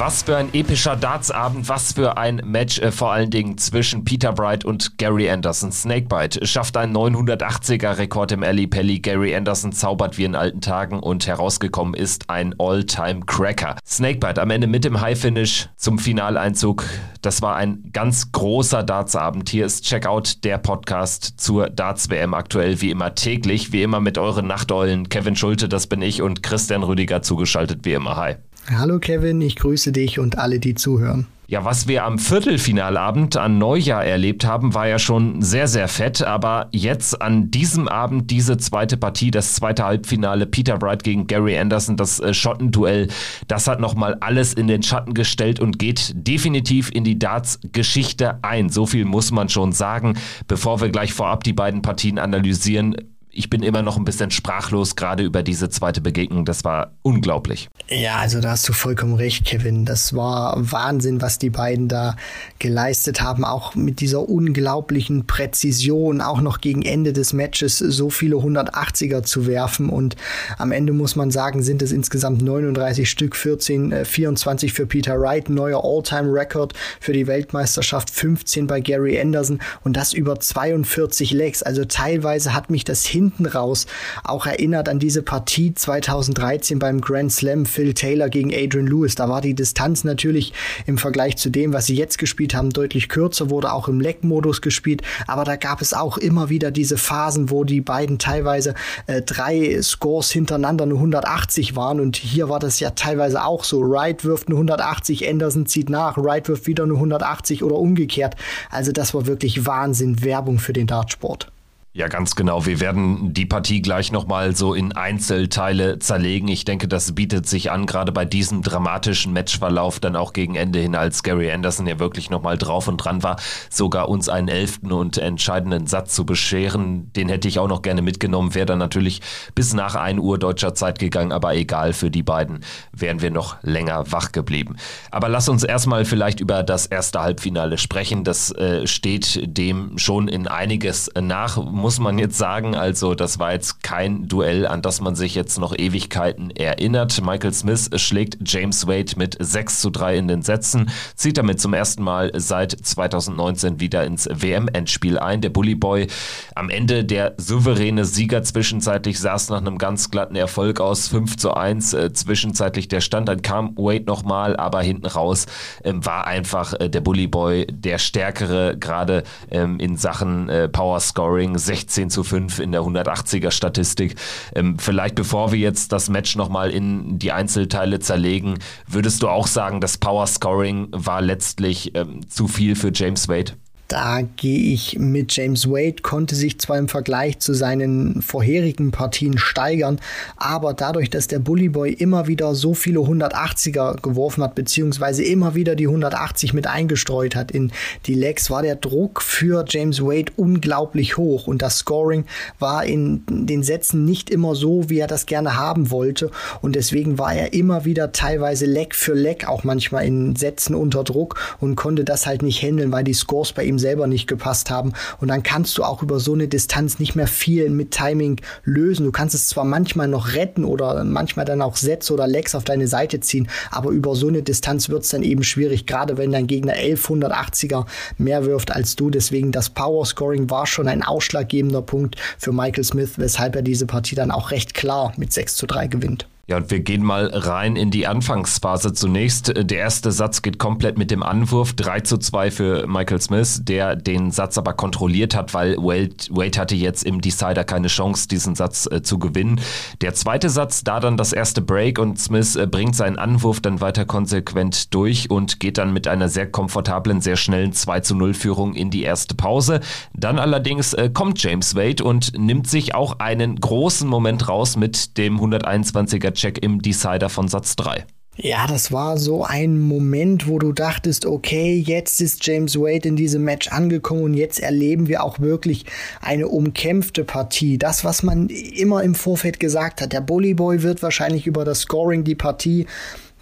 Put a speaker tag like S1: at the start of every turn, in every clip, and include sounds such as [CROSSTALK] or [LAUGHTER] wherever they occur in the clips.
S1: Was für ein epischer Dartsabend, was für ein Match äh, vor allen Dingen zwischen Peter Bright und Gary Anderson. Snakebite schafft einen 980er Rekord im Ali Pelli. Gary Anderson zaubert wie in alten Tagen und herausgekommen ist ein All-Time-Cracker. Snakebite am Ende mit dem High-Finish zum Finaleinzug. Das war ein ganz großer Dartsabend. Hier ist Checkout, der Podcast zur Darts-WM aktuell wie immer täglich, wie immer mit euren Nachteulen. Kevin Schulte, das bin ich und Christian Rüdiger zugeschaltet wie immer. Hi.
S2: Hallo Kevin, ich grüße dich und alle, die zuhören.
S1: Ja, was wir am Viertelfinalabend an Neujahr erlebt haben, war ja schon sehr, sehr fett. Aber jetzt an diesem Abend diese zweite Partie, das zweite Halbfinale, Peter Bright gegen Gary Anderson, das äh, Schottenduell, das hat nochmal alles in den Schatten gestellt und geht definitiv in die Darts-Geschichte ein. So viel muss man schon sagen. Bevor wir gleich vorab die beiden Partien analysieren, ich bin immer noch ein bisschen sprachlos, gerade über diese zweite Begegnung. Das war unglaublich.
S2: Ja, also da hast du vollkommen recht, Kevin. Das war Wahnsinn, was die beiden da geleistet haben. Auch mit dieser unglaublichen Präzision, auch noch gegen Ende des Matches so viele 180er zu werfen. Und am Ende muss man sagen, sind es insgesamt 39 Stück, 14, äh, 24 für Peter Wright, neuer All-Time-Record für die Weltmeisterschaft, 15 bei Gary Anderson und das über 42 Legs. Also teilweise hat mich das hin hinten raus auch erinnert an diese Partie 2013 beim Grand Slam Phil Taylor gegen Adrian Lewis. Da war die Distanz natürlich im Vergleich zu dem, was sie jetzt gespielt haben, deutlich kürzer, wurde auch im Leck-Modus gespielt, aber da gab es auch immer wieder diese Phasen, wo die beiden teilweise äh, drei Scores hintereinander eine 180 waren und hier war das ja teilweise auch so. Wright wirft eine 180, Anderson zieht nach, Wright wirft wieder eine 180 oder umgekehrt. Also das war wirklich Wahnsinn, Werbung für den Dartsport.
S1: Ja, ganz genau. Wir werden die Partie gleich nochmal so in Einzelteile zerlegen. Ich denke, das bietet sich an, gerade bei diesem dramatischen Matchverlauf dann auch gegen Ende hin, als Gary Anderson ja wirklich nochmal drauf und dran war, sogar uns einen elften und entscheidenden Satz zu bescheren. Den hätte ich auch noch gerne mitgenommen, wäre dann natürlich bis nach 1 Uhr deutscher Zeit gegangen, aber egal, für die beiden wären wir noch länger wach geblieben. Aber lass uns erstmal vielleicht über das erste Halbfinale sprechen. Das äh, steht dem schon in einiges nach muss man jetzt sagen. Also das war jetzt kein Duell, an das man sich jetzt noch Ewigkeiten erinnert. Michael Smith schlägt James Wade mit 6 zu 3 in den Sätzen, zieht damit zum ersten Mal seit 2019 wieder ins WM-Endspiel ein. Der Bully Boy am Ende der souveräne Sieger zwischenzeitlich saß nach einem ganz glatten Erfolg aus 5 zu 1 äh, zwischenzeitlich der Stand. Dann kam Wade nochmal, aber hinten raus ähm, war einfach äh, der Bully Boy der stärkere, gerade ähm, in Sachen äh, Power Scoring. 16 zu 5 in der 180er Statistik. Ähm, vielleicht bevor wir jetzt das Match nochmal in die Einzelteile zerlegen, würdest du auch sagen, das Power Scoring war letztlich ähm, zu viel für James Wade?
S2: Da gehe ich mit James Wade, konnte sich zwar im Vergleich zu seinen vorherigen Partien steigern, aber dadurch, dass der Bully Boy immer wieder so viele 180er geworfen hat, beziehungsweise immer wieder die 180 mit eingestreut hat in die Legs, war der Druck für James Wade unglaublich hoch. Und das Scoring war in den Sätzen nicht immer so, wie er das gerne haben wollte. Und deswegen war er immer wieder teilweise Leg für Leg auch manchmal in Sätzen unter Druck und konnte das halt nicht handeln, weil die Scores bei ihm selber nicht gepasst haben. Und dann kannst du auch über so eine Distanz nicht mehr viel mit Timing lösen. Du kannst es zwar manchmal noch retten oder manchmal dann auch Sätze oder Legs auf deine Seite ziehen, aber über so eine Distanz wird es dann eben schwierig, gerade wenn dein Gegner 1180er mehr wirft als du. Deswegen das Power Scoring war schon ein ausschlaggebender Punkt für Michael Smith, weshalb er diese Partie dann auch recht klar mit 6 zu 3 gewinnt.
S1: Ja, und wir gehen mal rein in die Anfangsphase zunächst. Der erste Satz geht komplett mit dem Anwurf. 3 zu 2 für Michael Smith, der den Satz aber kontrolliert hat, weil Wade, Wade hatte jetzt im Decider keine Chance, diesen Satz äh, zu gewinnen. Der zweite Satz, da dann das erste Break und Smith äh, bringt seinen Anwurf dann weiter konsequent durch und geht dann mit einer sehr komfortablen, sehr schnellen 2 zu 0 Führung in die erste Pause. Dann allerdings äh, kommt James Wade und nimmt sich auch einen großen Moment raus mit dem 121er Check im Decider von Satz 3.
S2: Ja, das war so ein Moment, wo du dachtest, okay, jetzt ist James Wade in diesem Match angekommen und jetzt erleben wir auch wirklich eine umkämpfte Partie. Das, was man immer im Vorfeld gesagt hat, der Bully Boy wird wahrscheinlich über das Scoring die Partie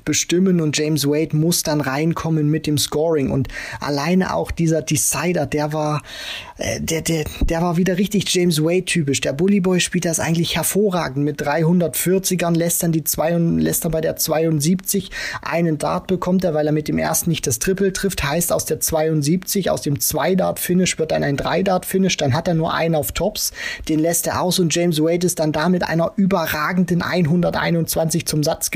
S2: bestimmen und James Wade muss dann reinkommen mit dem Scoring. Und alleine auch dieser Decider, der war, äh, der, der, der war wieder richtig James Wade typisch. Der Bully Boy spielt das eigentlich hervorragend. Mit 340ern, lässt dann die zwei, lässt dann bei der 72 einen Dart bekommt er, weil er mit dem ersten nicht das Triple trifft, heißt aus der 72, aus dem 2-Dart-Finish wird dann ein 3-Dart-Finish, dann hat er nur einen auf Tops, den lässt er aus und James Wade ist dann da mit einer überragenden 121 zum Satz.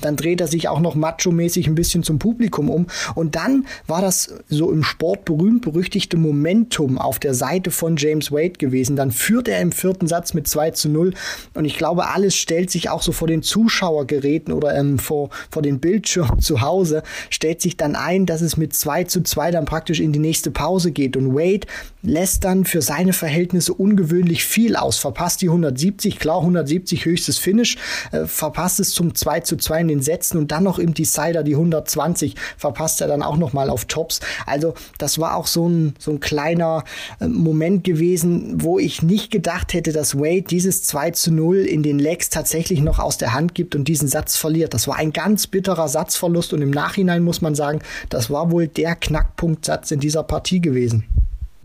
S2: Dann dreht er sich auch noch macho-mäßig ein bisschen zum Publikum um. Und dann war das so im Sport berühmt berüchtigte Momentum auf der Seite von James Wade gewesen. Dann führt er im vierten Satz mit 2 zu 0 und ich glaube, alles stellt sich auch so vor den Zuschauergeräten oder ähm, vor, vor den Bildschirmen zu Hause, stellt sich dann ein, dass es mit 2 zu 2 dann praktisch in die nächste Pause geht. Und Wade lässt dann für seine Verhältnisse ungewöhnlich viel aus, verpasst die 170, klar 170 höchstes Finish, äh, verpasst es zum 2 zu 2 in den Sätzen. Und dann noch im Decider die 120 verpasst er dann auch noch mal auf Tops. Also das war auch so ein, so ein kleiner äh, Moment gewesen, wo ich nicht gedacht hätte, dass Wade dieses 2 zu 0 in den Legs tatsächlich noch aus der Hand gibt und diesen Satz verliert. Das war ein ganz bitterer Satzverlust und im Nachhinein muss man sagen, das war wohl der Knackpunktsatz in dieser Partie gewesen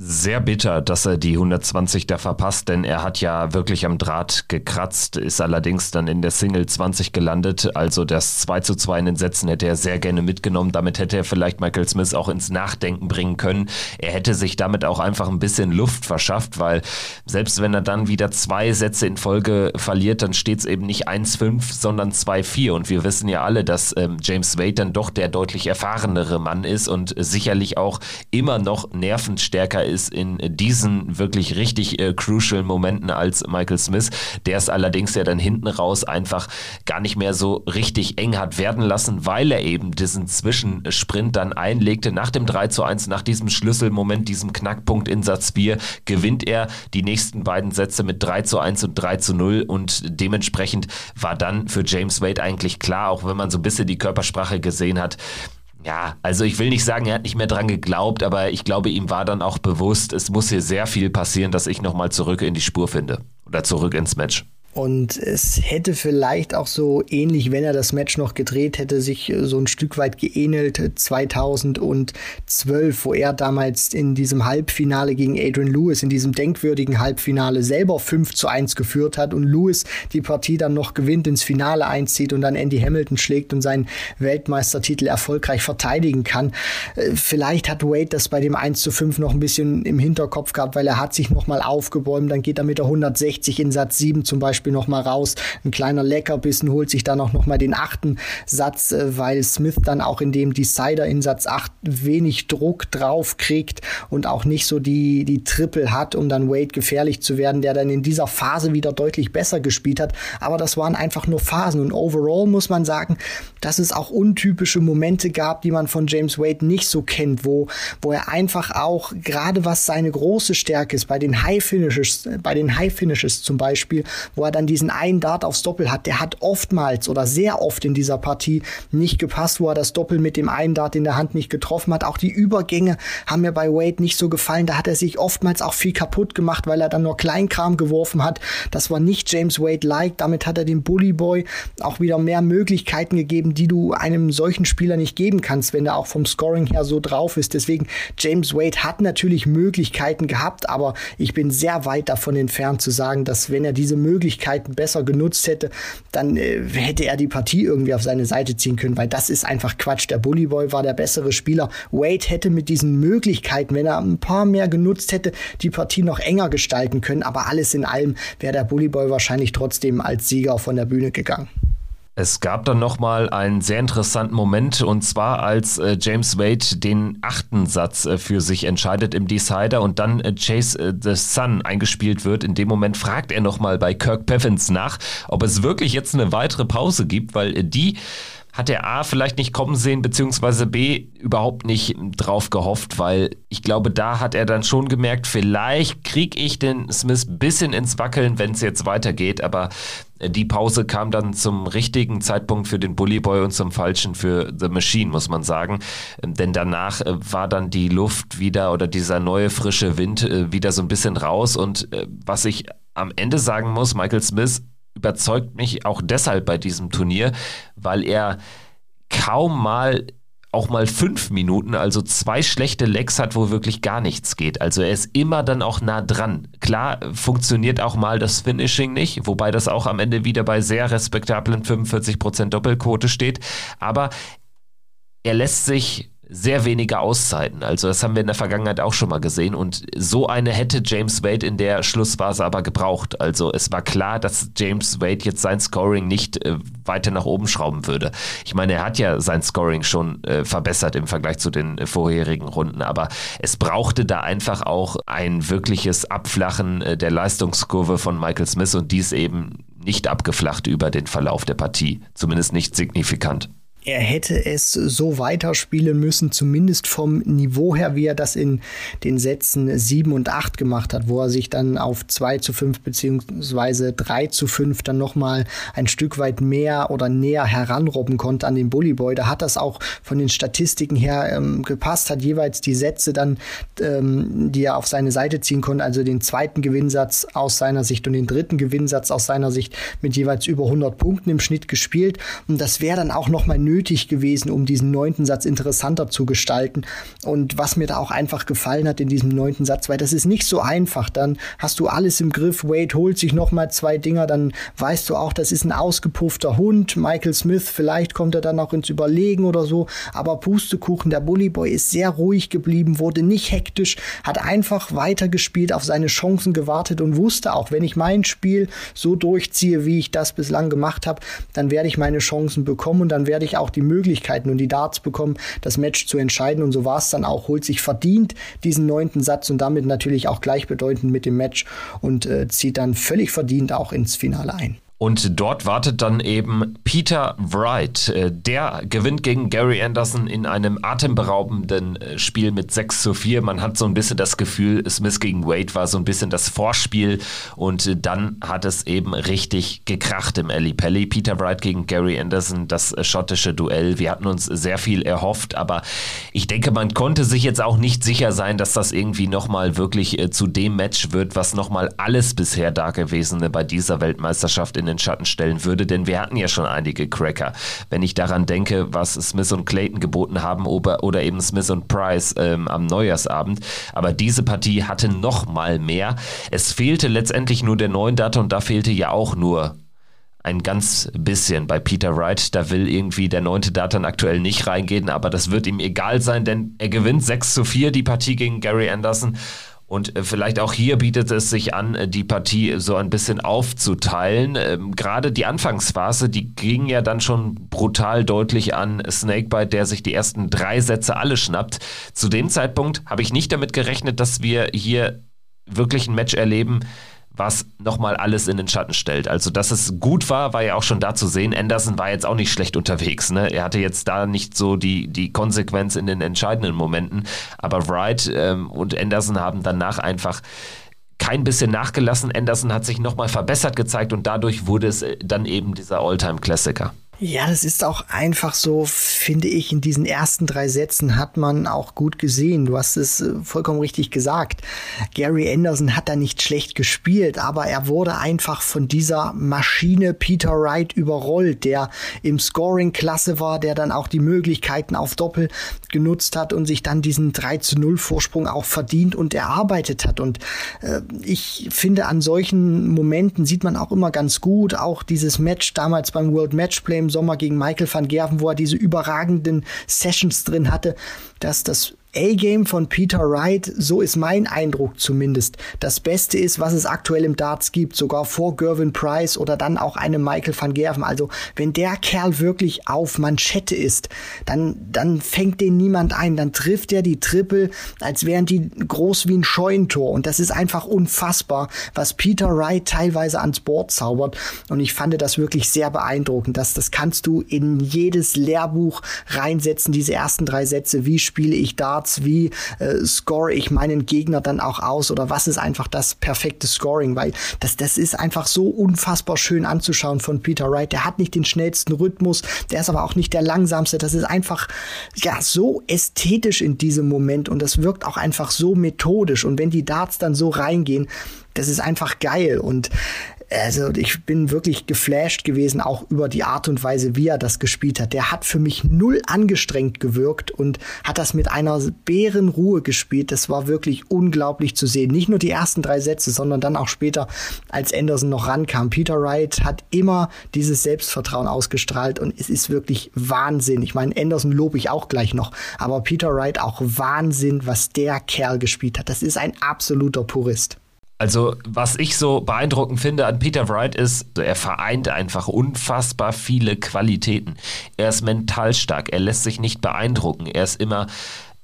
S1: sehr bitter, dass er die 120 da verpasst, denn er hat ja wirklich am Draht gekratzt, ist allerdings dann in der Single 20 gelandet. Also das 2 zu 2 in den Sätzen hätte er sehr gerne mitgenommen. Damit hätte er vielleicht Michael Smith auch ins Nachdenken bringen können. Er hätte sich damit auch einfach ein bisschen Luft verschafft, weil selbst wenn er dann wieder zwei Sätze in Folge verliert, dann steht es eben nicht 1-5, sondern 2-4. Und wir wissen ja alle, dass ähm, James Wade dann doch der deutlich erfahrenere Mann ist und sicherlich auch immer noch nervenstärker ist in diesen wirklich richtig äh, crucial Momenten als Michael Smith, der es allerdings ja dann hinten raus einfach gar nicht mehr so richtig eng hat werden lassen, weil er eben diesen Zwischensprint dann einlegte. Nach dem 3 zu 1, nach diesem Schlüsselmoment, diesem Knackpunkt in Satz 4, gewinnt er die nächsten beiden Sätze mit 3 zu 1 und 3 zu 0 und dementsprechend war dann für James Wade eigentlich klar, auch wenn man so ein bisschen die Körpersprache gesehen hat, ja, also ich will nicht sagen, er hat nicht mehr dran geglaubt, aber ich glaube, ihm war dann auch bewusst, es muss hier sehr viel passieren, dass ich nochmal zurück in die Spur finde oder zurück ins Match.
S2: Und es hätte vielleicht auch so ähnlich, wenn er das Match noch gedreht hätte, sich so ein Stück weit geähnelt 2012, wo er damals in diesem Halbfinale gegen Adrian Lewis, in diesem denkwürdigen Halbfinale selber 5 zu 1 geführt hat und Lewis die Partie dann noch gewinnt, ins Finale einzieht und dann Andy Hamilton schlägt und seinen Weltmeistertitel erfolgreich verteidigen kann. Äh, vielleicht hat Wade das bei dem 1 zu 5 noch ein bisschen im Hinterkopf gehabt, weil er hat sich nochmal aufgebäumt, dann geht er mit der 160 in Satz 7 zum Beispiel Beispiel noch mal raus. Ein kleiner Leckerbissen holt sich dann auch noch mal den achten Satz, äh, weil Smith dann auch in dem Decider in Satz 8 wenig Druck drauf kriegt und auch nicht so die, die Triple hat, um dann Wade gefährlich zu werden, der dann in dieser Phase wieder deutlich besser gespielt hat. Aber das waren einfach nur Phasen und overall muss man sagen, dass es auch untypische Momente gab, die man von James Wade nicht so kennt, wo, wo er einfach auch, gerade was seine große Stärke ist, bei den High Finishes, bei den High Finishes zum Beispiel, wo er er dann diesen einen Dart aufs Doppel hat, der hat oftmals oder sehr oft in dieser Partie nicht gepasst, wo er das Doppel mit dem einen Dart in der Hand nicht getroffen hat. Auch die Übergänge haben mir bei Wade nicht so gefallen. Da hat er sich oftmals auch viel kaputt gemacht, weil er dann nur Kleinkram geworfen hat. Das war nicht James Wade-like. Damit hat er dem Bully Boy auch wieder mehr Möglichkeiten gegeben, die du einem solchen Spieler nicht geben kannst, wenn er auch vom Scoring her so drauf ist. Deswegen, James Wade hat natürlich Möglichkeiten gehabt, aber ich bin sehr weit davon entfernt zu sagen, dass wenn er diese Möglichkeiten Möglichkeiten besser genutzt hätte, dann äh, hätte er die Partie irgendwie auf seine Seite ziehen können, weil das ist einfach Quatsch. Der Bully Boy war der bessere Spieler. Wade hätte mit diesen Möglichkeiten, wenn er ein paar mehr genutzt hätte, die Partie noch enger gestalten können. Aber alles in allem wäre der Bully Boy wahrscheinlich trotzdem als Sieger von der Bühne gegangen.
S1: Es gab dann nochmal einen sehr interessanten Moment und zwar als äh, James Wade den achten Satz äh, für sich entscheidet im Decider und dann äh, Chase äh, the Sun eingespielt wird. In dem Moment fragt er nochmal bei Kirk Pevins nach, ob es wirklich jetzt eine weitere Pause gibt, weil äh, die hat er A vielleicht nicht kommen sehen, beziehungsweise B überhaupt nicht drauf gehofft, weil ich glaube, da hat er dann schon gemerkt, vielleicht kriege ich den Smith bisschen ins Wackeln, wenn es jetzt weitergeht, aber die Pause kam dann zum richtigen Zeitpunkt für den Bully Boy und zum falschen für The Machine, muss man sagen. Denn danach äh, war dann die Luft wieder oder dieser neue frische Wind äh, wieder so ein bisschen raus und äh, was ich am Ende sagen muss, Michael Smith überzeugt mich auch deshalb bei diesem Turnier, weil er kaum mal auch mal fünf Minuten, also zwei schlechte Lecks hat, wo wirklich gar nichts geht. Also er ist immer dann auch nah dran. Klar funktioniert auch mal das Finishing nicht, wobei das auch am Ende wieder bei sehr respektablen 45% Doppelquote steht. Aber er lässt sich sehr wenige Auszeiten. Also das haben wir in der Vergangenheit auch schon mal gesehen. Und so eine hätte James Wade in der Schlussphase aber gebraucht. Also es war klar, dass James Wade jetzt sein Scoring nicht äh, weiter nach oben schrauben würde. Ich meine, er hat ja sein Scoring schon äh, verbessert im Vergleich zu den äh, vorherigen Runden. Aber es brauchte da einfach auch ein wirkliches Abflachen äh, der Leistungskurve von Michael Smith und dies eben nicht abgeflacht über den Verlauf der Partie. Zumindest nicht signifikant
S2: er hätte es so weiterspielen müssen, zumindest vom Niveau her, wie er das in den Sätzen 7 und 8 gemacht hat, wo er sich dann auf 2 zu 5 beziehungsweise 3 zu 5 dann nochmal ein Stück weit mehr oder näher heranrobben konnte an den Bullyboy. Da hat das auch von den Statistiken her ähm, gepasst, hat jeweils die Sätze dann, ähm, die er auf seine Seite ziehen konnte, also den zweiten Gewinnsatz aus seiner Sicht und den dritten Gewinnsatz aus seiner Sicht mit jeweils über 100 Punkten im Schnitt gespielt. Und das wäre dann auch nochmal nötig gewesen, um diesen neunten Satz interessanter zu gestalten. Und was mir da auch einfach gefallen hat in diesem neunten Satz, weil das ist nicht so einfach. Dann hast du alles im Griff. Wade holt sich noch mal zwei Dinger, dann weißt du auch, das ist ein ausgepuffter Hund. Michael Smith, vielleicht kommt er dann auch ins Überlegen oder so. Aber Pustekuchen, der Bullyboy ist sehr ruhig geblieben, wurde nicht hektisch, hat einfach weitergespielt, auf seine Chancen gewartet und wusste auch, wenn ich mein Spiel so durchziehe, wie ich das bislang gemacht habe, dann werde ich meine Chancen bekommen und dann werde ich auch die Möglichkeiten und die Darts bekommen, das Match zu entscheiden. Und so war es dann auch, holt sich verdient diesen neunten Satz und damit natürlich auch gleichbedeutend mit dem Match und äh, zieht dann völlig verdient auch ins Finale ein.
S1: Und dort wartet dann eben Peter Wright. Äh, der gewinnt gegen Gary Anderson in einem atemberaubenden äh, Spiel mit 6 zu 4. Man hat so ein bisschen das Gefühl, Smith gegen Wade war so ein bisschen das Vorspiel und äh, dann hat es eben richtig gekracht im Ali Pelli. Peter Wright gegen Gary Anderson, das schottische Duell. Wir hatten uns sehr viel erhofft, aber ich denke, man konnte sich jetzt auch nicht sicher sein, dass das irgendwie nochmal wirklich zu dem Match wird, was nochmal alles bisher Dagewesene bei dieser Weltmeisterschaft in den Schatten stellen würde, denn wir hatten ja schon einige Cracker. Wenn ich daran denke, was Smith und Clayton geboten haben oder, oder eben Smith und Price ähm, am Neujahrsabend. Aber diese Partie hatte noch mal mehr. Es fehlte letztendlich nur der neuen Data und da fehlte ja auch nur ein ganz bisschen bei Peter Wright. Da will irgendwie der neunte Datan aktuell nicht reingehen, aber das wird ihm egal sein, denn er gewinnt 6 zu 4 die Partie gegen Gary Anderson und äh, vielleicht auch hier bietet es sich an, äh, die Partie so ein bisschen aufzuteilen. Ähm, gerade die Anfangsphase, die ging ja dann schon brutal deutlich an Snakebite, der sich die ersten drei Sätze alle schnappt. Zu dem Zeitpunkt habe ich nicht damit gerechnet, dass wir hier wirklich ein Match erleben, was nochmal alles in den Schatten stellt. Also, dass es gut war, war ja auch schon da zu sehen. Anderson war jetzt auch nicht schlecht unterwegs. Ne? Er hatte jetzt da nicht so die, die Konsequenz in den entscheidenden Momenten. Aber Wright ähm, und Anderson haben danach einfach kein bisschen nachgelassen. Anderson hat sich nochmal verbessert gezeigt und dadurch wurde es äh, dann eben dieser Alltime-Klassiker.
S2: Ja, das ist auch einfach so, finde ich, in diesen ersten drei Sätzen hat man auch gut gesehen. Du hast es äh, vollkommen richtig gesagt. Gary Anderson hat da nicht schlecht gespielt, aber er wurde einfach von dieser Maschine Peter Wright überrollt, der im Scoring klasse war, der dann auch die Möglichkeiten auf Doppel genutzt hat und sich dann diesen 3 zu 0 Vorsprung auch verdient und erarbeitet hat. Und äh, ich finde, an solchen Momenten sieht man auch immer ganz gut, auch dieses Match damals beim World Matchplay Sommer gegen Michael van Gerven, wo er diese überragenden Sessions drin hatte, dass das A-Game von Peter Wright, so ist mein Eindruck zumindest, das Beste ist, was es aktuell im Darts gibt, sogar vor Gervin Price oder dann auch einem Michael van Gerven. Also wenn der Kerl wirklich auf Manschette ist, dann, dann fängt den niemand ein, dann trifft er die Triple, als wären die groß wie ein Scheunentor. Und das ist einfach unfassbar, was Peter Wright teilweise ans Board zaubert. Und ich fand das wirklich sehr beeindruckend. Das, das kannst du in jedes Lehrbuch reinsetzen, diese ersten drei Sätze. Wie spiele ich da? Darts, wie äh, score ich meinen Gegner dann auch aus oder was ist einfach das perfekte Scoring, weil das, das ist einfach so unfassbar schön anzuschauen von Peter Wright. Der hat nicht den schnellsten Rhythmus, der ist aber auch nicht der langsamste. Das ist einfach ja so ästhetisch in diesem Moment und das wirkt auch einfach so methodisch und wenn die Darts dann so reingehen, das ist einfach geil und also ich bin wirklich geflasht gewesen, auch über die Art und Weise, wie er das gespielt hat. Der hat für mich null angestrengt gewirkt und hat das mit einer Bärenruhe gespielt. Das war wirklich unglaublich zu sehen. Nicht nur die ersten drei Sätze, sondern dann auch später, als Anderson noch rankam. Peter Wright hat immer dieses Selbstvertrauen ausgestrahlt und es ist wirklich Wahnsinn. Ich meine, Anderson lobe ich auch gleich noch, aber Peter Wright auch Wahnsinn, was der Kerl gespielt hat. Das ist ein absoluter Purist.
S1: Also, was ich so beeindruckend finde an Peter Wright ist, er vereint einfach unfassbar viele Qualitäten. Er ist mental stark, er lässt sich nicht beeindrucken, er ist immer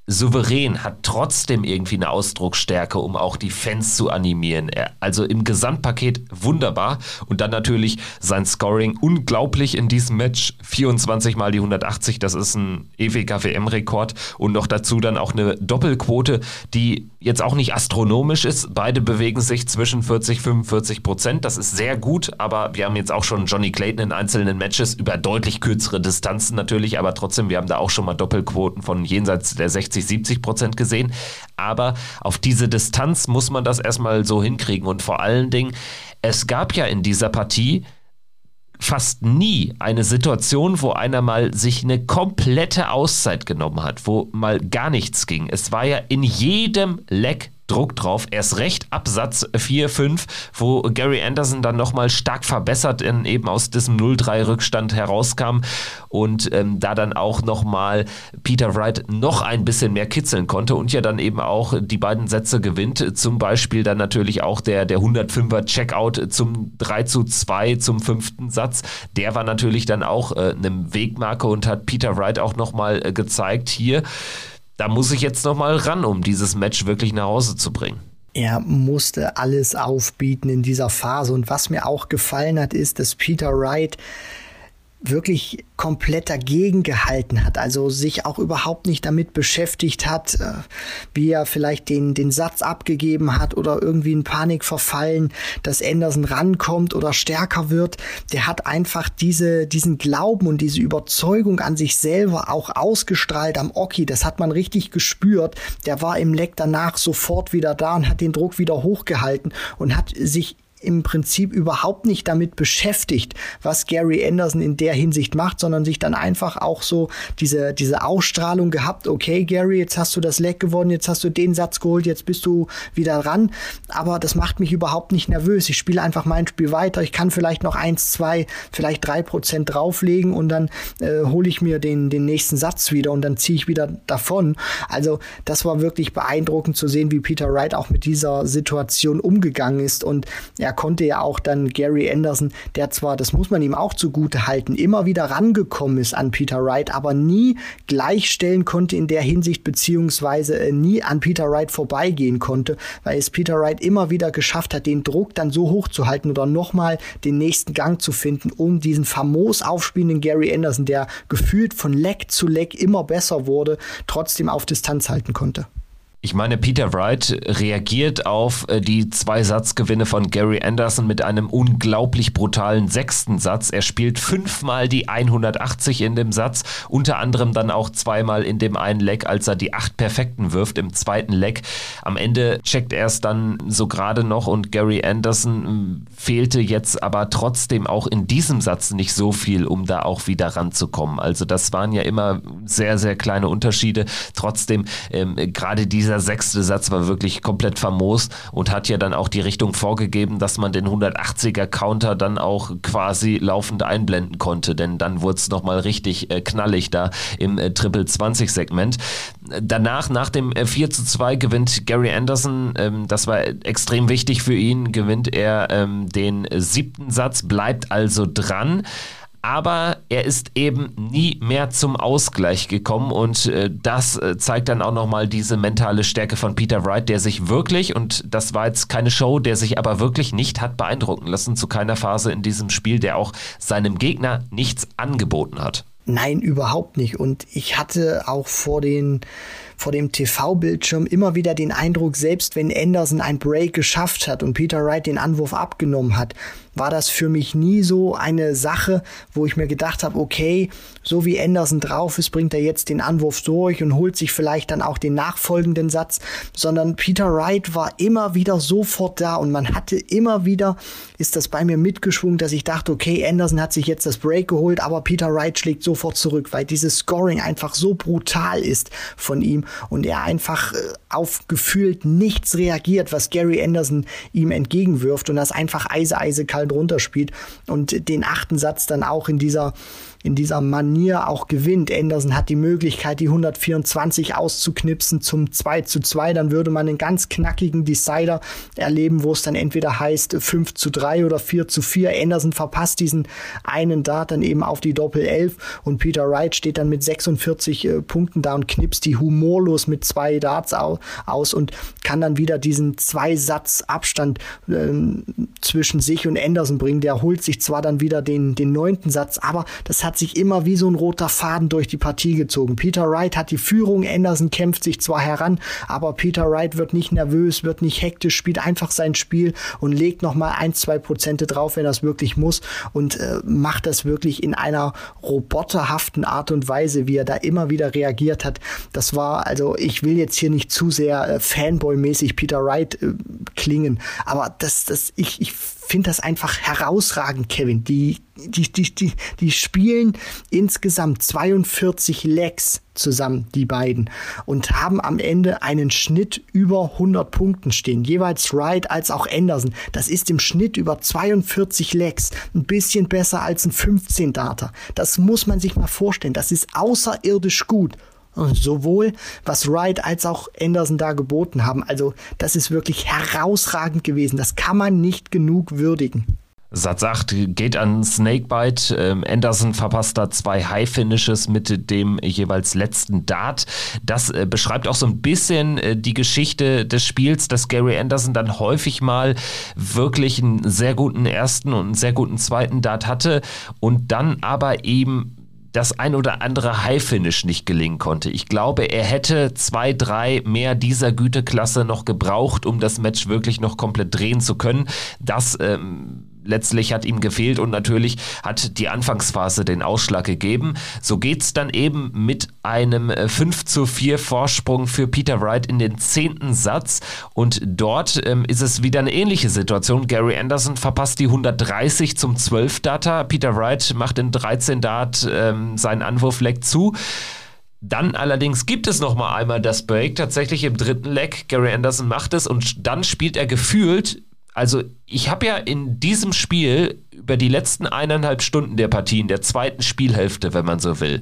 S1: souverän, hat trotzdem irgendwie eine Ausdrucksstärke, um auch die Fans zu animieren. Er, also im Gesamtpaket wunderbar. Und dann natürlich sein Scoring unglaublich in diesem Match. 24 mal die 180, das ist ein EWKWM-Rekord. Und noch dazu dann auch eine Doppelquote, die jetzt auch nicht astronomisch ist. Beide bewegen sich zwischen 40 45 Prozent. Das ist sehr gut, aber wir haben jetzt auch schon Johnny Clayton in einzelnen Matches über deutlich kürzere Distanzen natürlich, aber trotzdem, wir haben da auch schon mal Doppelquoten von jenseits der 60 60, 70 Prozent gesehen. Aber auf diese Distanz muss man das erstmal so hinkriegen. Und vor allen Dingen, es gab ja in dieser Partie fast nie eine Situation, wo einer mal sich eine komplette Auszeit genommen hat, wo mal gar nichts ging. Es war ja in jedem Leck Druck drauf. Erst recht Absatz 4, 5, wo Gary Anderson dann nochmal stark verbessert in, eben aus diesem 0-3-Rückstand herauskam und ähm, da dann auch nochmal Peter Wright noch ein bisschen mehr kitzeln konnte und ja dann eben auch die beiden Sätze gewinnt. Zum Beispiel dann natürlich auch der, der 105er Checkout zum 3 zu 2 zum fünften Satz. Der war natürlich dann auch äh, eine Wegmarke und hat Peter Wright auch nochmal äh, gezeigt, hier da muss ich jetzt noch mal ran, um dieses Match wirklich nach Hause zu bringen.
S2: Er musste alles aufbieten in dieser Phase. Und was mir auch gefallen hat, ist, dass Peter Wright wirklich komplett dagegen gehalten hat, also sich auch überhaupt nicht damit beschäftigt hat, äh, wie er vielleicht den, den Satz abgegeben hat oder irgendwie in Panik verfallen, dass Anderson rankommt oder stärker wird. Der hat einfach diese, diesen Glauben und diese Überzeugung an sich selber auch ausgestrahlt am Oki. Das hat man richtig gespürt. Der war im Leck danach sofort wieder da und hat den Druck wieder hochgehalten und hat sich im Prinzip überhaupt nicht damit beschäftigt, was Gary Anderson in der Hinsicht macht, sondern sich dann einfach auch so diese, diese Ausstrahlung gehabt, okay, Gary, jetzt hast du das Leck gewonnen, jetzt hast du den Satz geholt, jetzt bist du wieder ran. Aber das macht mich überhaupt nicht nervös. Ich spiele einfach mein Spiel weiter. Ich kann vielleicht noch eins, zwei, vielleicht drei Prozent drauflegen und dann äh, hole ich mir den, den nächsten Satz wieder und dann ziehe ich wieder davon. Also das war wirklich beeindruckend zu sehen, wie Peter Wright auch mit dieser Situation umgegangen ist und er konnte ja auch dann Gary Anderson, der zwar, das muss man ihm auch zugute halten, immer wieder rangekommen ist an Peter Wright, aber nie gleichstellen konnte in der Hinsicht, beziehungsweise äh, nie an Peter Wright vorbeigehen konnte, weil es Peter Wright immer wieder geschafft hat, den Druck dann so hoch zu halten oder nochmal den nächsten Gang zu finden, um diesen famos aufspielenden Gary Anderson, der gefühlt von Leck zu Leck immer besser wurde, trotzdem auf Distanz halten konnte.
S1: Ich meine, Peter Wright reagiert auf äh, die zwei Satzgewinne von Gary Anderson mit einem unglaublich brutalen sechsten Satz. Er spielt fünfmal die 180 in dem Satz, unter anderem dann auch zweimal in dem einen Leck, als er die acht Perfekten wirft im zweiten Leck. Am Ende checkt er es dann so gerade noch und Gary Anderson äh, fehlte jetzt aber trotzdem auch in diesem Satz nicht so viel, um da auch wieder ranzukommen. Also das waren ja immer sehr, sehr kleine Unterschiede. Trotzdem ähm, gerade dieser dieser sechste Satz war wirklich komplett famos und hat ja dann auch die Richtung vorgegeben, dass man den 180er Counter dann auch quasi laufend einblenden konnte, denn dann wurde es nochmal richtig äh, knallig da im äh, Triple 20 Segment. Danach, nach dem äh, 4 zu 2 gewinnt Gary Anderson, ähm, das war extrem wichtig für ihn, gewinnt er ähm, den siebten Satz, bleibt also dran aber er ist eben nie mehr zum Ausgleich gekommen und äh, das äh, zeigt dann auch nochmal diese mentale Stärke von Peter Wright, der sich wirklich, und das war jetzt keine Show, der sich aber wirklich nicht hat beeindrucken lassen zu keiner Phase in diesem Spiel, der auch seinem Gegner nichts angeboten hat.
S2: Nein, überhaupt nicht. Und ich hatte auch vor den vor dem TV-Bildschirm immer wieder den Eindruck, selbst wenn Anderson ein Break geschafft hat und Peter Wright den Anwurf abgenommen hat, war das für mich nie so eine Sache, wo ich mir gedacht habe, okay, so wie Anderson drauf ist, bringt er jetzt den Anwurf durch und holt sich vielleicht dann auch den nachfolgenden Satz, sondern Peter Wright war immer wieder sofort da und man hatte immer wieder, ist das bei mir mitgeschwungen, dass ich dachte, okay, Anderson hat sich jetzt das Break geholt, aber Peter Wright schlägt sofort zurück, weil dieses Scoring einfach so brutal ist von ihm und er einfach äh, auf gefühlt nichts reagiert, was Gary Anderson ihm entgegenwirft und das einfach eise, eise kalt runterspielt und den achten Satz dann auch in dieser in dieser Manier auch gewinnt. Anderson hat die Möglichkeit, die 124 auszuknipsen zum 2 zu 2. Dann würde man einen ganz knackigen Decider erleben, wo es dann entweder heißt 5 zu 3 oder 4 zu 4. Anderson verpasst diesen einen Dart dann eben auf die Doppel 11 und Peter Wright steht dann mit 46 äh, Punkten da und knipst die humorlos mit zwei Darts au aus und kann dann wieder diesen zwei Satz Abstand äh, zwischen sich und Anderson bringen. Der holt sich zwar dann wieder den, den neunten Satz, aber das hat sich immer wie so ein roter Faden durch die Partie gezogen. Peter Wright hat die Führung, Anderson kämpft sich zwar heran, aber Peter Wright wird nicht nervös, wird nicht hektisch, spielt einfach sein Spiel und legt nochmal ein, zwei Prozente drauf, wenn er es wirklich muss und äh, macht das wirklich in einer roboterhaften Art und Weise, wie er da immer wieder reagiert hat. Das war, also ich will jetzt hier nicht zu sehr äh, Fanboy-mäßig Peter Wright äh, klingen, aber das, das, ich, ich finde das einfach herausragend, Kevin. Die, die, die, die, die spielen insgesamt 42 Legs zusammen, die beiden, und haben am Ende einen Schnitt über 100 Punkten stehen. Jeweils Wright als auch Anderson. Das ist im Schnitt über 42 Legs. Ein bisschen besser als ein 15 Data. Das muss man sich mal vorstellen. Das ist außerirdisch gut sowohl was Wright als auch Anderson da geboten haben. Also das ist wirklich herausragend gewesen. Das kann man nicht genug würdigen.
S1: Satz 8 geht an Snakebite. Ähm, Anderson verpasst da zwei High-Finishes mit dem jeweils letzten Dart. Das äh, beschreibt auch so ein bisschen äh, die Geschichte des Spiels, dass Gary Anderson dann häufig mal wirklich einen sehr guten ersten und einen sehr guten zweiten Dart hatte und dann aber eben das ein oder andere High-Finish nicht gelingen konnte. Ich glaube, er hätte zwei, drei mehr dieser Güteklasse noch gebraucht, um das Match wirklich noch komplett drehen zu können. Das ähm, letztlich hat ihm gefehlt und natürlich hat die Anfangsphase den Ausschlag gegeben. So geht's dann eben mit einem 5 äh, zu 4 Vorsprung für Peter Wright in den zehnten Satz und dort ähm, ist es wieder eine ähnliche Situation. Gary Anderson verpasst die 130 zum 12 Data. Peter Wright macht in 13 Dart ähm, seinen Anwurfleck zu. Dann allerdings gibt es noch mal einmal das Break, tatsächlich im dritten Leck. Gary Anderson macht es und dann spielt er gefühlt also ich habe ja in diesem Spiel über die letzten eineinhalb Stunden der Partie, in der zweiten Spielhälfte, wenn man so will,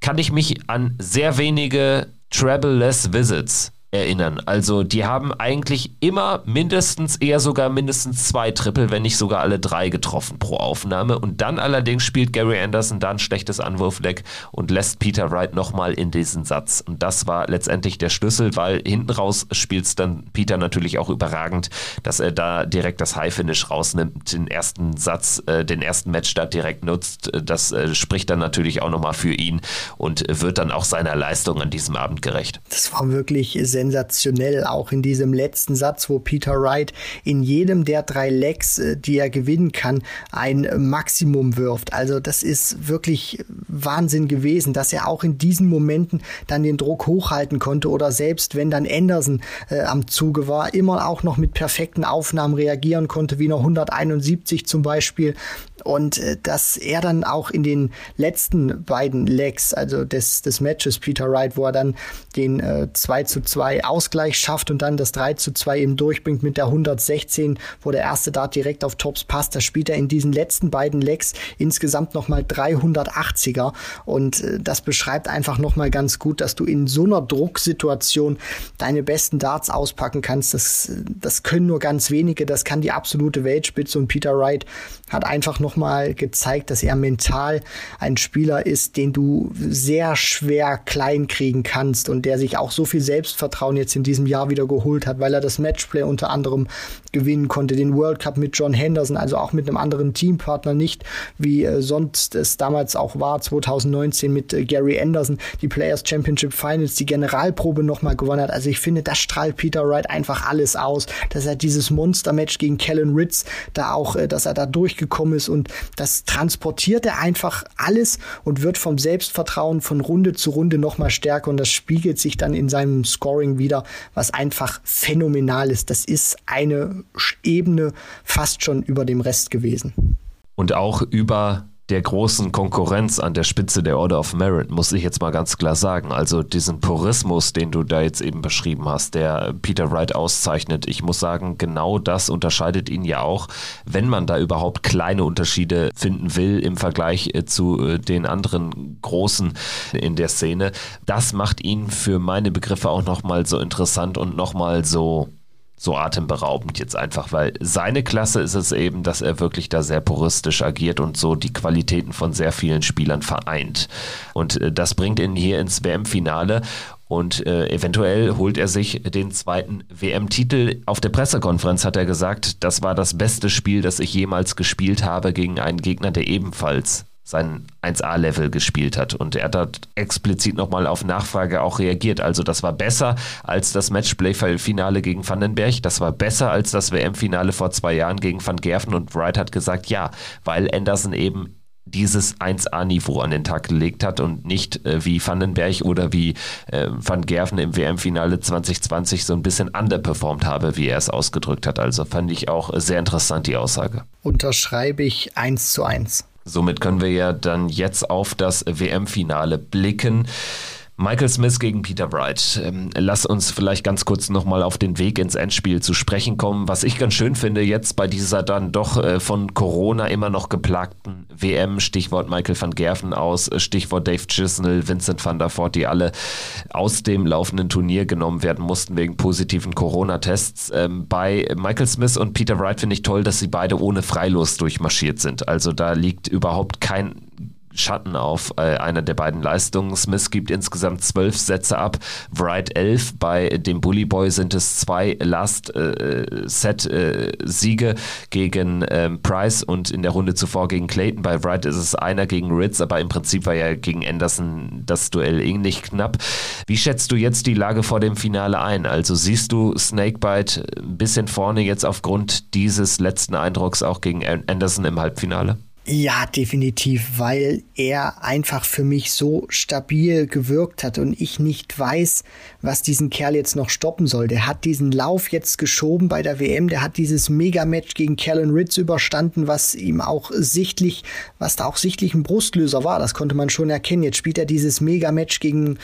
S1: kann ich mich an sehr wenige Travel-less Visits erinnern. Also die haben eigentlich immer mindestens, eher sogar mindestens zwei Triple, wenn nicht sogar alle drei getroffen pro Aufnahme. Und dann allerdings spielt Gary Anderson da ein schlechtes Anwurfleck und lässt Peter Wright nochmal in diesen Satz. Und das war letztendlich der Schlüssel, weil hinten raus spielt dann Peter natürlich auch überragend, dass er da direkt das High Finish rausnimmt, den ersten Satz, äh, den ersten Matchstart direkt nutzt. Das äh, spricht dann natürlich auch nochmal für ihn und wird dann auch seiner Leistung an diesem Abend gerecht.
S2: Das war wirklich sehr sensationell, auch in diesem letzten Satz, wo Peter Wright in jedem der drei Legs, äh, die er gewinnen kann, ein Maximum wirft. Also das ist wirklich Wahnsinn gewesen, dass er auch in diesen Momenten dann den Druck hochhalten konnte oder selbst wenn dann Anderson äh, am Zuge war, immer auch noch mit perfekten Aufnahmen reagieren konnte, wie noch 171 zum Beispiel und äh, dass er dann auch in den letzten beiden Legs, also des, des Matches Peter Wright, wo er dann den äh, 2 zu 2 Ausgleich schafft und dann das 3 zu 2 eben durchbringt mit der 116, wo der erste Dart direkt auf Tops passt, da spielt er in diesen letzten beiden Legs insgesamt nochmal 380er und äh, das beschreibt einfach nochmal ganz gut, dass du in so einer Drucksituation deine besten Darts auspacken kannst. Das, das können nur ganz wenige, das kann die absolute Weltspitze. Und Peter Wright hat einfach nochmal gezeigt, dass er mental ein Spieler ist, den du sehr schwer klein kriegen kannst und der sich auch so viel Selbstvertrauen Selbstvertrauen jetzt in diesem Jahr wieder geholt hat, weil er das Matchplay unter anderem gewinnen konnte, den World Cup mit John Henderson, also auch mit einem anderen Teampartner, nicht wie äh, sonst es damals auch war, 2019 mit äh, Gary Anderson, die Players Championship Finals, die Generalprobe nochmal gewonnen hat. Also ich finde, das strahlt Peter Wright einfach alles aus, dass er dieses Monster-Match gegen Kellen Ritz da auch, äh, dass er da durchgekommen ist und das transportiert er einfach alles und wird vom Selbstvertrauen von Runde zu Runde nochmal stärker und das spiegelt sich dann in seinem Scoring wieder, was einfach phänomenal ist. Das ist eine Ebene fast schon über dem Rest gewesen.
S1: Und auch über der großen Konkurrenz an der Spitze der Order of Merit, muss ich jetzt mal ganz klar sagen. Also diesen Purismus, den du da jetzt eben beschrieben hast, der Peter Wright auszeichnet, ich muss sagen, genau das unterscheidet ihn ja auch, wenn man da überhaupt kleine Unterschiede finden will im Vergleich äh, zu äh, den anderen Großen in der Szene. Das macht ihn für meine Begriffe auch nochmal so interessant und nochmal so so atemberaubend jetzt einfach, weil seine Klasse ist es eben, dass er wirklich da sehr puristisch agiert und so die Qualitäten von sehr vielen Spielern vereint. Und äh, das bringt ihn hier ins WM-Finale und äh, eventuell holt er sich den zweiten WM-Titel. Auf der Pressekonferenz hat er gesagt, das war das beste Spiel, das ich jemals gespielt habe gegen einen Gegner, der ebenfalls sein 1A-Level gespielt hat. Und er hat dort explizit nochmal auf Nachfrage auch reagiert. Also das war besser als das Matchplay-Finale gegen Vandenberg. Das war besser als das WM-Finale vor zwei Jahren gegen Van Gerven. Und Wright hat gesagt, ja, weil Anderson eben dieses 1A-Niveau an den Tag gelegt hat und nicht äh, wie Vandenberg oder wie äh, Van Gerven im WM-Finale 2020 so ein bisschen underperformed habe, wie er es ausgedrückt hat. Also fand ich auch sehr interessant die Aussage.
S2: Unterschreibe ich eins zu eins.
S1: Somit können wir ja dann jetzt auf das WM-Finale blicken. Michael Smith gegen Peter Wright. Ähm, lass uns vielleicht ganz kurz nochmal auf den Weg ins Endspiel zu sprechen kommen. Was ich ganz schön finde, jetzt bei dieser dann doch äh, von Corona immer noch geplagten WM, Stichwort Michael van Gerven aus, äh, Stichwort Dave Chisnell, Vincent van der Voort, die alle aus dem laufenden Turnier genommen werden mussten wegen positiven Corona-Tests. Ähm, bei Michael Smith und Peter Wright finde ich toll, dass sie beide ohne Freilos durchmarschiert sind. Also da liegt überhaupt kein Schatten auf äh, einer der beiden Leistungen. Smith gibt insgesamt zwölf Sätze ab, Wright elf. Bei dem Bully Boy sind es zwei Last-Set-Siege äh, äh, gegen ähm, Price und in der Runde zuvor gegen Clayton. Bei Wright ist es einer gegen Ritz, aber im Prinzip war ja gegen Anderson das Duell ähnlich knapp. Wie schätzt du jetzt die Lage vor dem Finale ein? Also siehst du Snakebite ein bisschen vorne jetzt aufgrund dieses letzten Eindrucks auch gegen Anderson im Halbfinale?
S2: Ja, definitiv, weil er einfach für mich so stabil gewirkt hat und ich nicht weiß, was diesen Kerl jetzt noch stoppen soll. Der hat diesen Lauf jetzt geschoben bei der WM, der hat dieses Mega-Match gegen Callan Ritz überstanden, was ihm auch sichtlich, was da auch sichtlich ein Brustlöser war, das konnte man schon erkennen. Jetzt spielt er dieses Mega-Match gegen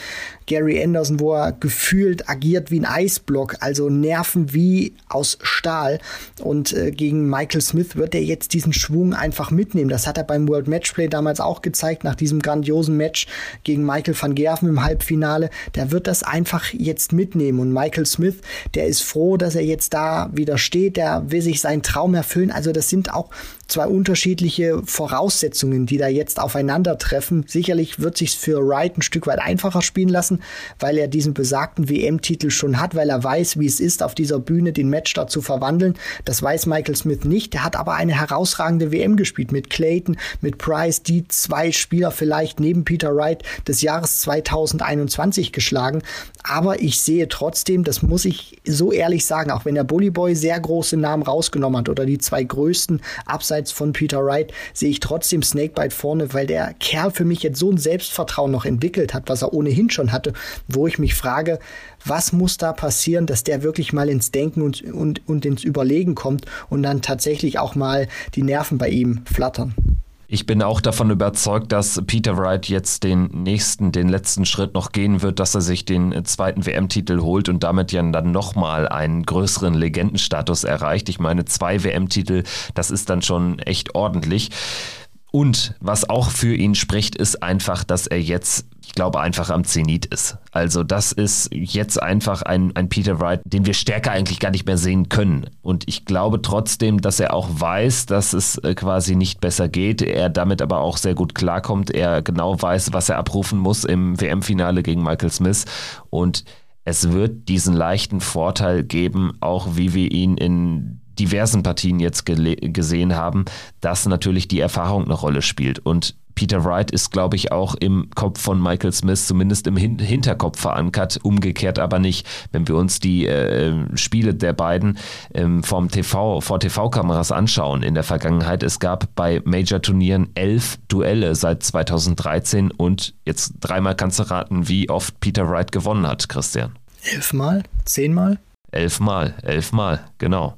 S2: Gary Anderson, wo er gefühlt agiert wie ein Eisblock, also Nerven wie aus Stahl und äh, gegen Michael Smith wird er jetzt diesen Schwung einfach mitnehmen das hat er beim World Matchplay damals auch gezeigt, nach diesem grandiosen Match gegen Michael van Gerven im Halbfinale. Der wird das einfach jetzt mitnehmen. Und Michael Smith, der ist froh, dass er jetzt da wieder steht. Der will sich seinen Traum erfüllen. Also das sind auch zwei unterschiedliche Voraussetzungen, die da jetzt aufeinandertreffen. Sicherlich wird sich für Wright ein Stück weit einfacher spielen lassen, weil er diesen besagten WM-Titel schon hat, weil er weiß, wie es ist, auf dieser Bühne den Matchstart zu verwandeln. Das weiß Michael Smith nicht. Er hat aber eine herausragende WM gespielt mit Clayton, mit Price, die zwei Spieler vielleicht neben Peter Wright des Jahres 2021 geschlagen. Aber ich sehe trotzdem, das muss ich so ehrlich sagen, auch wenn der Bully Boy sehr große Namen rausgenommen hat oder die zwei größten abseits von Peter Wright, sehe ich trotzdem Snakebite vorne, weil der Kerl für mich jetzt so ein Selbstvertrauen noch entwickelt hat, was er ohnehin schon hatte, wo ich mich frage, was muss da passieren, dass der wirklich mal ins Denken und, und, und ins Überlegen kommt und dann tatsächlich auch mal die Nerven bei ihm flattern.
S1: Ich bin auch davon überzeugt, dass Peter Wright jetzt den nächsten, den letzten Schritt noch gehen wird, dass er sich den zweiten WM-Titel holt und damit ja dann nochmal einen größeren Legendenstatus erreicht. Ich meine, zwei WM-Titel, das ist dann schon echt ordentlich. Und was auch für ihn spricht, ist einfach, dass er jetzt, ich glaube, einfach am Zenit ist. Also das ist jetzt einfach ein, ein Peter Wright, den wir stärker eigentlich gar nicht mehr sehen können. Und ich glaube trotzdem, dass er auch weiß, dass es äh, quasi nicht besser geht. Er damit aber auch sehr gut klarkommt. Er genau weiß, was er abrufen muss im WM-Finale gegen Michael Smith. Und es wird diesen leichten Vorteil geben, auch wie wir ihn in diversen Partien jetzt gesehen haben, dass natürlich die Erfahrung eine Rolle spielt. Und Peter Wright ist, glaube ich, auch im Kopf von Michael Smith, zumindest im Hin Hinterkopf verankert, umgekehrt aber nicht. Wenn wir uns die äh, Spiele der beiden ähm, vom TV, vor TV-Kameras anschauen in der Vergangenheit, es gab bei Major-Turnieren elf Duelle seit 2013 und jetzt dreimal kannst du raten, wie oft Peter Wright gewonnen hat, Christian.
S2: Elfmal? Zehnmal?
S1: Elfmal, elfmal, genau.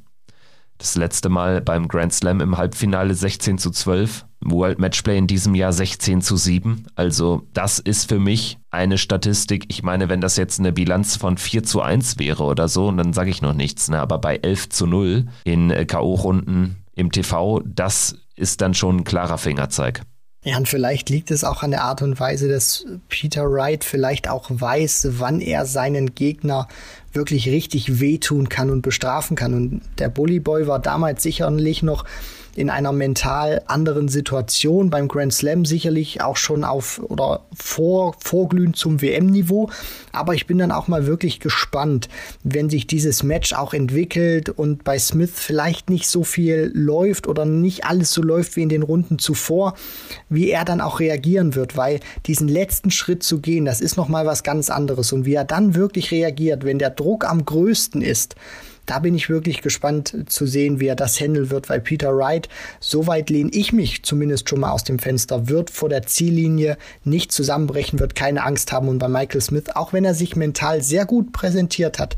S1: Das letzte Mal beim Grand Slam im Halbfinale 16 zu 12. World Matchplay in diesem Jahr 16 zu 7. Also das ist für mich eine Statistik. Ich meine, wenn das jetzt eine Bilanz von 4 zu 1 wäre oder so, dann sage ich noch nichts. Ne? Aber bei 11 zu 0 in äh, K.O.-Runden im TV, das ist dann schon ein klarer Fingerzeig.
S2: Ja, und vielleicht liegt es auch an der Art und Weise, dass Peter Wright vielleicht auch weiß, wann er seinen Gegner wirklich richtig wehtun kann und bestrafen kann. Und der Bully Boy war damals sicherlich noch in einer mental anderen Situation beim Grand Slam sicherlich auch schon auf oder vor, vorglühend zum WM-Niveau. Aber ich bin dann auch mal wirklich gespannt, wenn sich dieses Match auch entwickelt und bei Smith vielleicht nicht so viel läuft oder nicht alles so läuft wie in den Runden zuvor, wie er dann auch reagieren wird, weil diesen letzten Schritt zu gehen, das ist nochmal was ganz anderes und wie er dann wirklich reagiert, wenn der Druck am größten ist, da bin ich wirklich gespannt zu sehen, wie er das handeln wird, weil Peter Wright, soweit lehne ich mich zumindest schon mal aus dem Fenster, wird vor der Ziellinie nicht zusammenbrechen, wird keine Angst haben und bei Michael Smith, auch wenn er sich mental sehr gut präsentiert hat,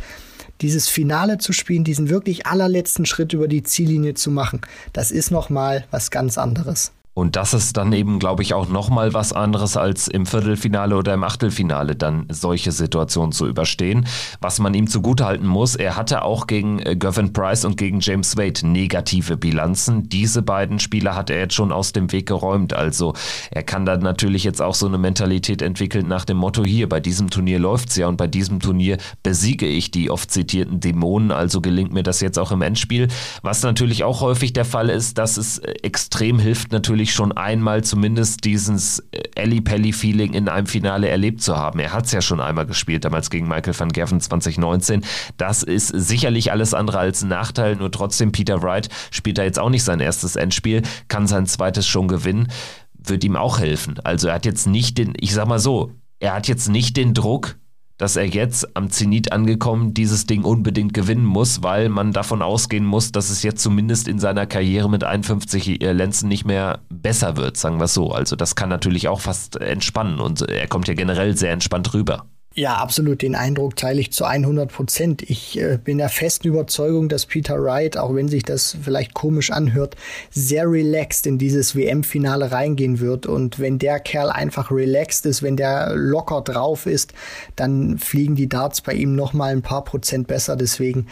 S2: dieses Finale zu spielen, diesen wirklich allerletzten Schritt über die Ziellinie zu machen, das ist nochmal was ganz anderes.
S1: Und das ist dann eben, glaube ich, auch nochmal was anderes als im Viertelfinale oder im Achtelfinale dann solche Situationen zu überstehen. Was man ihm zugutehalten muss, er hatte auch gegen äh, Gavin Price und gegen James Wade negative Bilanzen. Diese beiden Spieler hat er jetzt schon aus dem Weg geräumt. Also er kann da natürlich jetzt auch so eine Mentalität entwickeln nach dem Motto, hier, bei diesem Turnier läuft's ja und bei diesem Turnier besiege ich die oft zitierten Dämonen, also gelingt mir das jetzt auch im Endspiel. Was natürlich auch häufig der Fall ist, dass es äh, extrem hilft natürlich natürlich schon einmal zumindest dieses Ellie-Pelli-Feeling in einem Finale erlebt zu haben. Er hat es ja schon einmal gespielt, damals gegen Michael van Gerven 2019. Das ist sicherlich alles andere als ein Nachteil, nur trotzdem Peter Wright spielt da jetzt auch nicht sein erstes Endspiel, kann sein zweites schon gewinnen, wird ihm auch helfen. Also er hat jetzt nicht den, ich sag mal so, er hat jetzt nicht den Druck, dass er jetzt am Zenit angekommen dieses Ding unbedingt gewinnen muss, weil man davon ausgehen muss, dass es jetzt zumindest in seiner Karriere mit 51 Lenzen nicht mehr besser wird, sagen wir es so. Also das kann natürlich auch fast entspannen und er kommt ja generell sehr entspannt rüber.
S2: Ja, absolut. Den Eindruck teile ich zu 100 Prozent. Ich äh, bin der festen Überzeugung, dass Peter Wright, auch wenn sich das vielleicht komisch anhört, sehr relaxed in dieses WM-Finale reingehen wird. Und wenn der Kerl einfach relaxed ist, wenn der locker drauf ist, dann fliegen die Darts bei ihm noch mal ein paar Prozent besser. Deswegen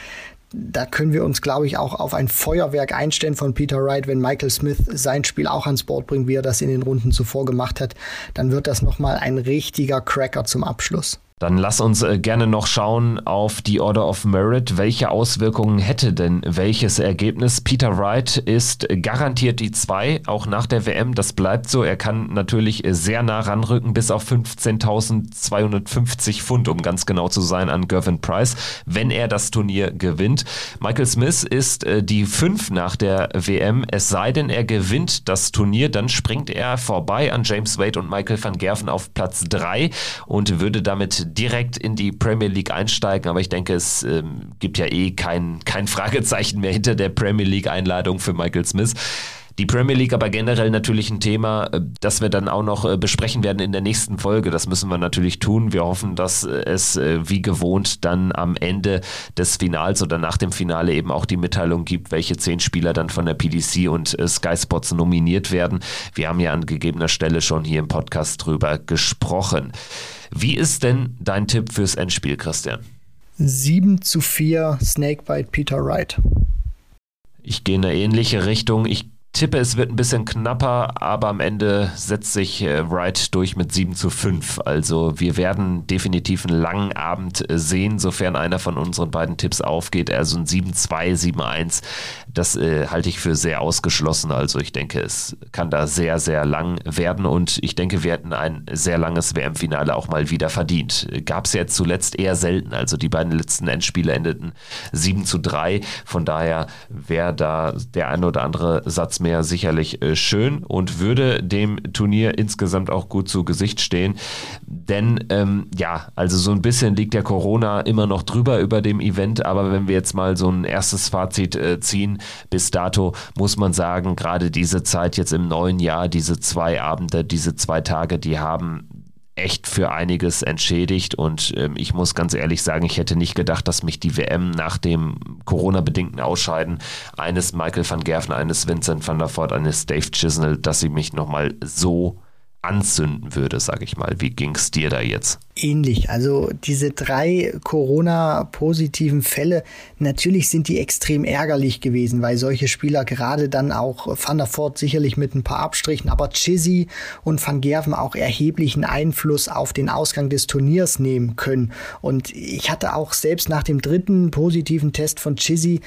S2: da können wir uns, glaube ich, auch auf ein Feuerwerk einstellen von Peter Wright, wenn Michael Smith sein Spiel auch ans Board bringt, wie er das in den Runden zuvor gemacht hat. Dann wird das nochmal ein richtiger Cracker zum Abschluss.
S1: Dann lass uns äh, gerne noch schauen auf die Order of Merit. Welche Auswirkungen hätte denn welches Ergebnis? Peter Wright ist garantiert die 2, auch nach der WM. Das bleibt so. Er kann natürlich sehr nah ranrücken, bis auf 15.250 Pfund, um ganz genau zu sein, an Gervin Price, wenn er das Turnier gewinnt. Michael Smith ist äh, die 5 nach der WM. Es sei denn, er gewinnt das Turnier, dann springt er vorbei an James Wade und Michael van Gerven auf Platz 3 und würde damit direkt in die Premier League einsteigen, aber ich denke, es ähm, gibt ja eh kein, kein Fragezeichen mehr hinter der Premier League-Einladung für Michael Smith. Die Premier League aber generell natürlich ein Thema, äh, das wir dann auch noch äh, besprechen werden in der nächsten Folge. Das müssen wir natürlich tun. Wir hoffen, dass äh, es wie gewohnt dann am Ende des Finals oder nach dem Finale eben auch die Mitteilung gibt, welche zehn Spieler dann von der PDC und Sky Sports nominiert werden. Wir haben ja an gegebener Stelle schon hier im Podcast drüber gesprochen. Wie ist denn dein Tipp fürs Endspiel, Christian?
S2: 7 zu 4 Snakebite Peter Wright.
S1: Ich gehe in eine ähnliche Richtung. Ich tippe, es wird ein bisschen knapper, aber am Ende setzt sich äh, Wright durch mit 7 zu 5. Also wir werden definitiv einen langen Abend äh, sehen, sofern einer von unseren beiden Tipps aufgeht. Also ein 7-2, 7-1. Das äh, halte ich für sehr ausgeschlossen. Also ich denke, es kann da sehr, sehr lang werden und ich denke, wir hätten ein sehr langes WM-Finale auch mal wieder verdient. Gab es jetzt zuletzt eher selten. Also die beiden letzten Endspiele endeten 7 zu 3. Von daher wäre da der ein oder andere Satz mehr sicherlich äh, schön und würde dem Turnier insgesamt auch gut zu Gesicht stehen. Denn ähm, ja, also so ein bisschen liegt der Corona immer noch drüber über dem Event, aber wenn wir jetzt mal so ein erstes Fazit äh, ziehen, bis dato muss man sagen, gerade diese Zeit jetzt im neuen Jahr, diese zwei Abende, diese zwei Tage, die haben echt für einiges entschädigt. Und ähm, ich muss ganz ehrlich sagen, ich hätte nicht gedacht, dass mich die WM nach dem Corona-bedingten Ausscheiden eines Michael van Gerven, eines Vincent van der Voort, eines Dave Chisnell, dass sie mich nochmal so anzünden würde, sag ich mal. Wie ging es dir da jetzt?
S2: Ähnlich. Also diese drei Corona-positiven Fälle, natürlich sind die extrem ärgerlich gewesen, weil solche Spieler gerade dann auch Van der Voort sicherlich mit ein paar Abstrichen, aber Chizzy und Van Gerven auch erheblichen Einfluss auf den Ausgang des Turniers nehmen können. Und ich hatte auch selbst nach dem dritten positiven Test von Chizzy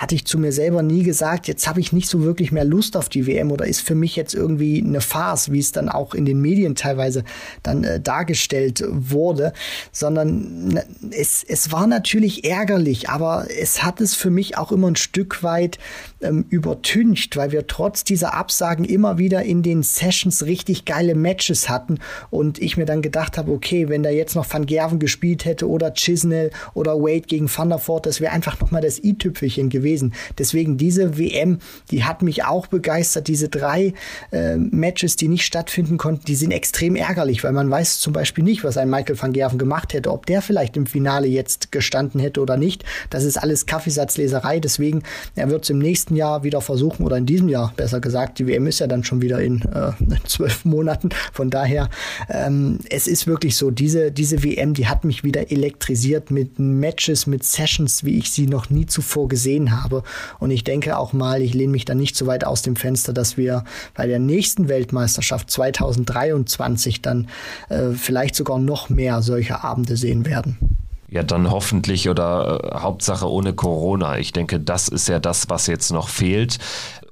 S2: hatte ich zu mir selber nie gesagt, jetzt habe ich nicht so wirklich mehr Lust auf die WM oder ist für mich jetzt irgendwie eine Farce, wie es dann auch in den Medien teilweise dann äh, dargestellt wurde, sondern es, es war natürlich ärgerlich, aber es hat es für mich auch immer ein Stück weit ähm, übertüncht, weil wir trotz dieser Absagen immer wieder in den Sessions richtig geile Matches hatten und ich mir dann gedacht habe, okay, wenn da jetzt noch Van Gerven gespielt hätte oder Chisnell oder Wade gegen Voort, das wäre einfach nochmal das i-Tüpfelchen gewesen gewesen. Deswegen diese WM, die hat mich auch begeistert. Diese drei äh, Matches, die nicht stattfinden konnten, die sind extrem ärgerlich, weil man weiß zum Beispiel nicht, was ein Michael van Gerven gemacht hätte, ob der vielleicht im Finale jetzt gestanden hätte oder nicht. Das ist alles Kaffeesatzleserei. Deswegen, er wird es im nächsten Jahr wieder versuchen oder in diesem Jahr, besser gesagt. Die WM ist ja dann schon wieder in äh, [LAUGHS] zwölf Monaten. Von daher, ähm, es ist wirklich so, diese, diese WM, die hat mich wieder elektrisiert mit Matches, mit Sessions, wie ich sie noch nie zuvor gesehen habe. Und ich denke auch mal, ich lehne mich da nicht so weit aus dem Fenster, dass wir bei der nächsten Weltmeisterschaft 2023 dann äh, vielleicht sogar noch mehr solche Abende sehen werden.
S1: Ja, dann hoffentlich oder äh, Hauptsache ohne Corona. Ich denke, das ist ja das, was jetzt noch fehlt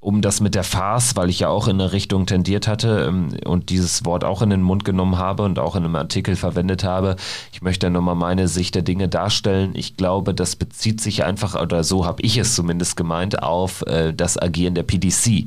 S1: um das mit der Farce, weil ich ja auch in eine Richtung tendiert hatte ähm, und dieses Wort auch in den Mund genommen habe und auch in einem Artikel verwendet habe. Ich möchte nochmal meine Sicht der Dinge darstellen. Ich glaube, das bezieht sich einfach, oder so habe ich es zumindest gemeint, auf äh, das Agieren der PDC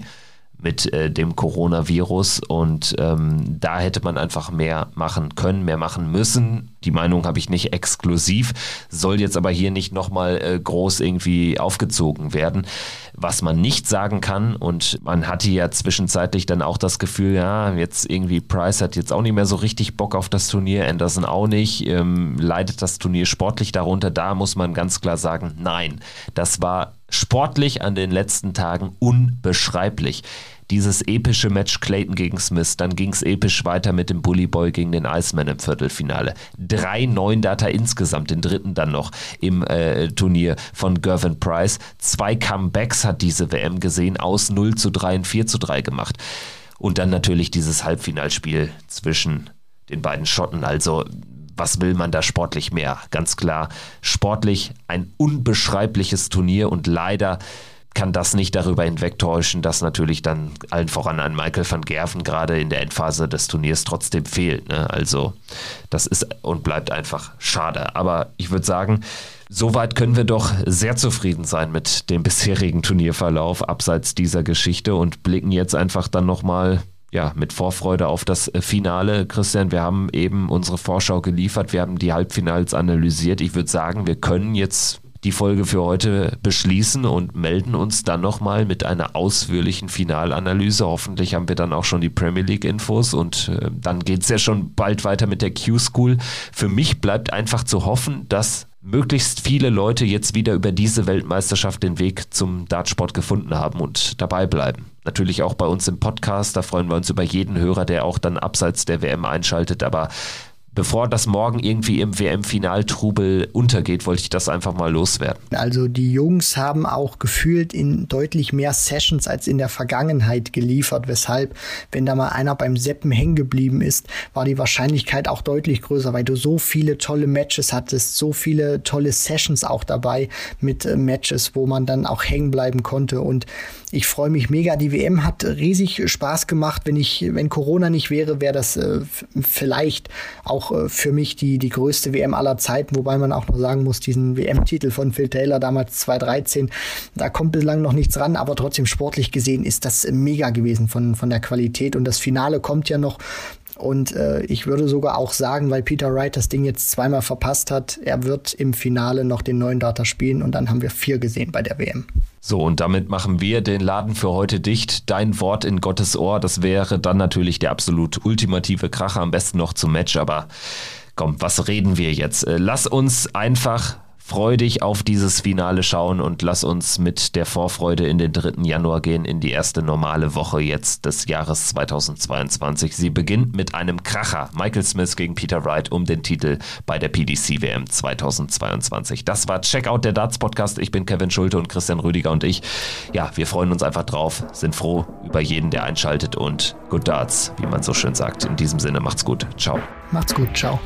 S1: mit äh, dem Coronavirus und ähm, da hätte man einfach mehr machen können, mehr machen müssen. Die Meinung habe ich nicht exklusiv, soll jetzt aber hier nicht nochmal äh, groß irgendwie aufgezogen werden. Was man nicht sagen kann und man hatte ja zwischenzeitlich dann auch das Gefühl, ja, jetzt irgendwie Price hat jetzt auch nicht mehr so richtig Bock auf das Turnier, Anderson auch nicht, ähm, leidet das Turnier sportlich darunter. Da muss man ganz klar sagen, nein, das war sportlich an den letzten Tagen unbeschreiblich. Dieses epische Match Clayton gegen Smith, dann ging es episch weiter mit dem Bully Boy gegen den Iceman im Viertelfinale. Drei neun Data insgesamt, den dritten dann noch im äh, Turnier von Gervin Price. Zwei Comebacks hat diese WM gesehen, aus 0 zu 3 und 4 zu 3 gemacht. Und dann natürlich dieses Halbfinalspiel zwischen den beiden Schotten. Also was will man da sportlich mehr? Ganz klar, sportlich ein unbeschreibliches Turnier und leider kann das nicht darüber hinwegtäuschen, dass natürlich dann allen voran ein Michael van Gerven gerade in der Endphase des Turniers trotzdem fehlt. Ne? Also das ist und bleibt einfach schade. Aber ich würde sagen, soweit können wir doch sehr zufrieden sein mit dem bisherigen Turnierverlauf abseits dieser Geschichte und blicken jetzt einfach dann nochmal ja, mit Vorfreude auf das Finale. Christian, wir haben eben unsere Vorschau geliefert, wir haben die Halbfinals analysiert. Ich würde sagen, wir können jetzt die Folge für heute beschließen und melden uns dann nochmal mit einer ausführlichen Finalanalyse. Hoffentlich haben wir dann auch schon die Premier League Infos und äh, dann geht es ja schon bald weiter mit der Q-School. Für mich bleibt einfach zu hoffen, dass möglichst viele Leute jetzt wieder über diese Weltmeisterschaft den Weg zum Dartsport gefunden haben und dabei bleiben. Natürlich auch bei uns im Podcast, da freuen wir uns über jeden Hörer, der auch dann abseits der WM einschaltet, aber bevor das morgen irgendwie im WM-Finaltrubel untergeht, wollte ich das einfach mal loswerden.
S2: Also die Jungs haben auch gefühlt in deutlich mehr Sessions als in der Vergangenheit geliefert, weshalb, wenn da mal einer beim Seppen hängen geblieben ist, war die Wahrscheinlichkeit auch deutlich größer, weil du so viele tolle Matches hattest, so viele tolle Sessions auch dabei mit äh, Matches, wo man dann auch hängen bleiben konnte und ich freue mich mega. Die WM hat riesig Spaß gemacht. Wenn ich, wenn Corona nicht wäre, wäre das äh, vielleicht auch äh, für mich die, die größte WM aller Zeiten, wobei man auch noch sagen muss, diesen WM-Titel von Phil Taylor damals 2013, da kommt bislang noch nichts ran, aber trotzdem sportlich gesehen ist das mega gewesen von, von der Qualität und das Finale kommt ja noch und äh, ich würde sogar auch sagen, weil Peter Wright das Ding jetzt zweimal verpasst hat, er wird im Finale noch den neuen Data spielen und dann haben wir vier gesehen bei der WM.
S1: So, und damit machen wir den Laden für heute dicht. Dein Wort in Gottes Ohr, das wäre dann natürlich der absolut ultimative Kracher, am besten noch zum Match, aber komm, was reden wir jetzt? Äh, lass uns einfach freudig auf dieses Finale schauen und lass uns mit der Vorfreude in den 3. Januar gehen, in die erste normale Woche jetzt des Jahres 2022. Sie beginnt mit einem Kracher. Michael Smith gegen Peter Wright um den Titel bei der PDC WM 2022. Das war Checkout der Darts Podcast. Ich bin Kevin Schulte und Christian Rüdiger und ich. Ja, wir freuen uns einfach drauf, sind froh über jeden, der einschaltet und Good Darts, wie man so schön sagt. In diesem Sinne, macht's gut. Ciao.
S2: Macht's gut. Ciao.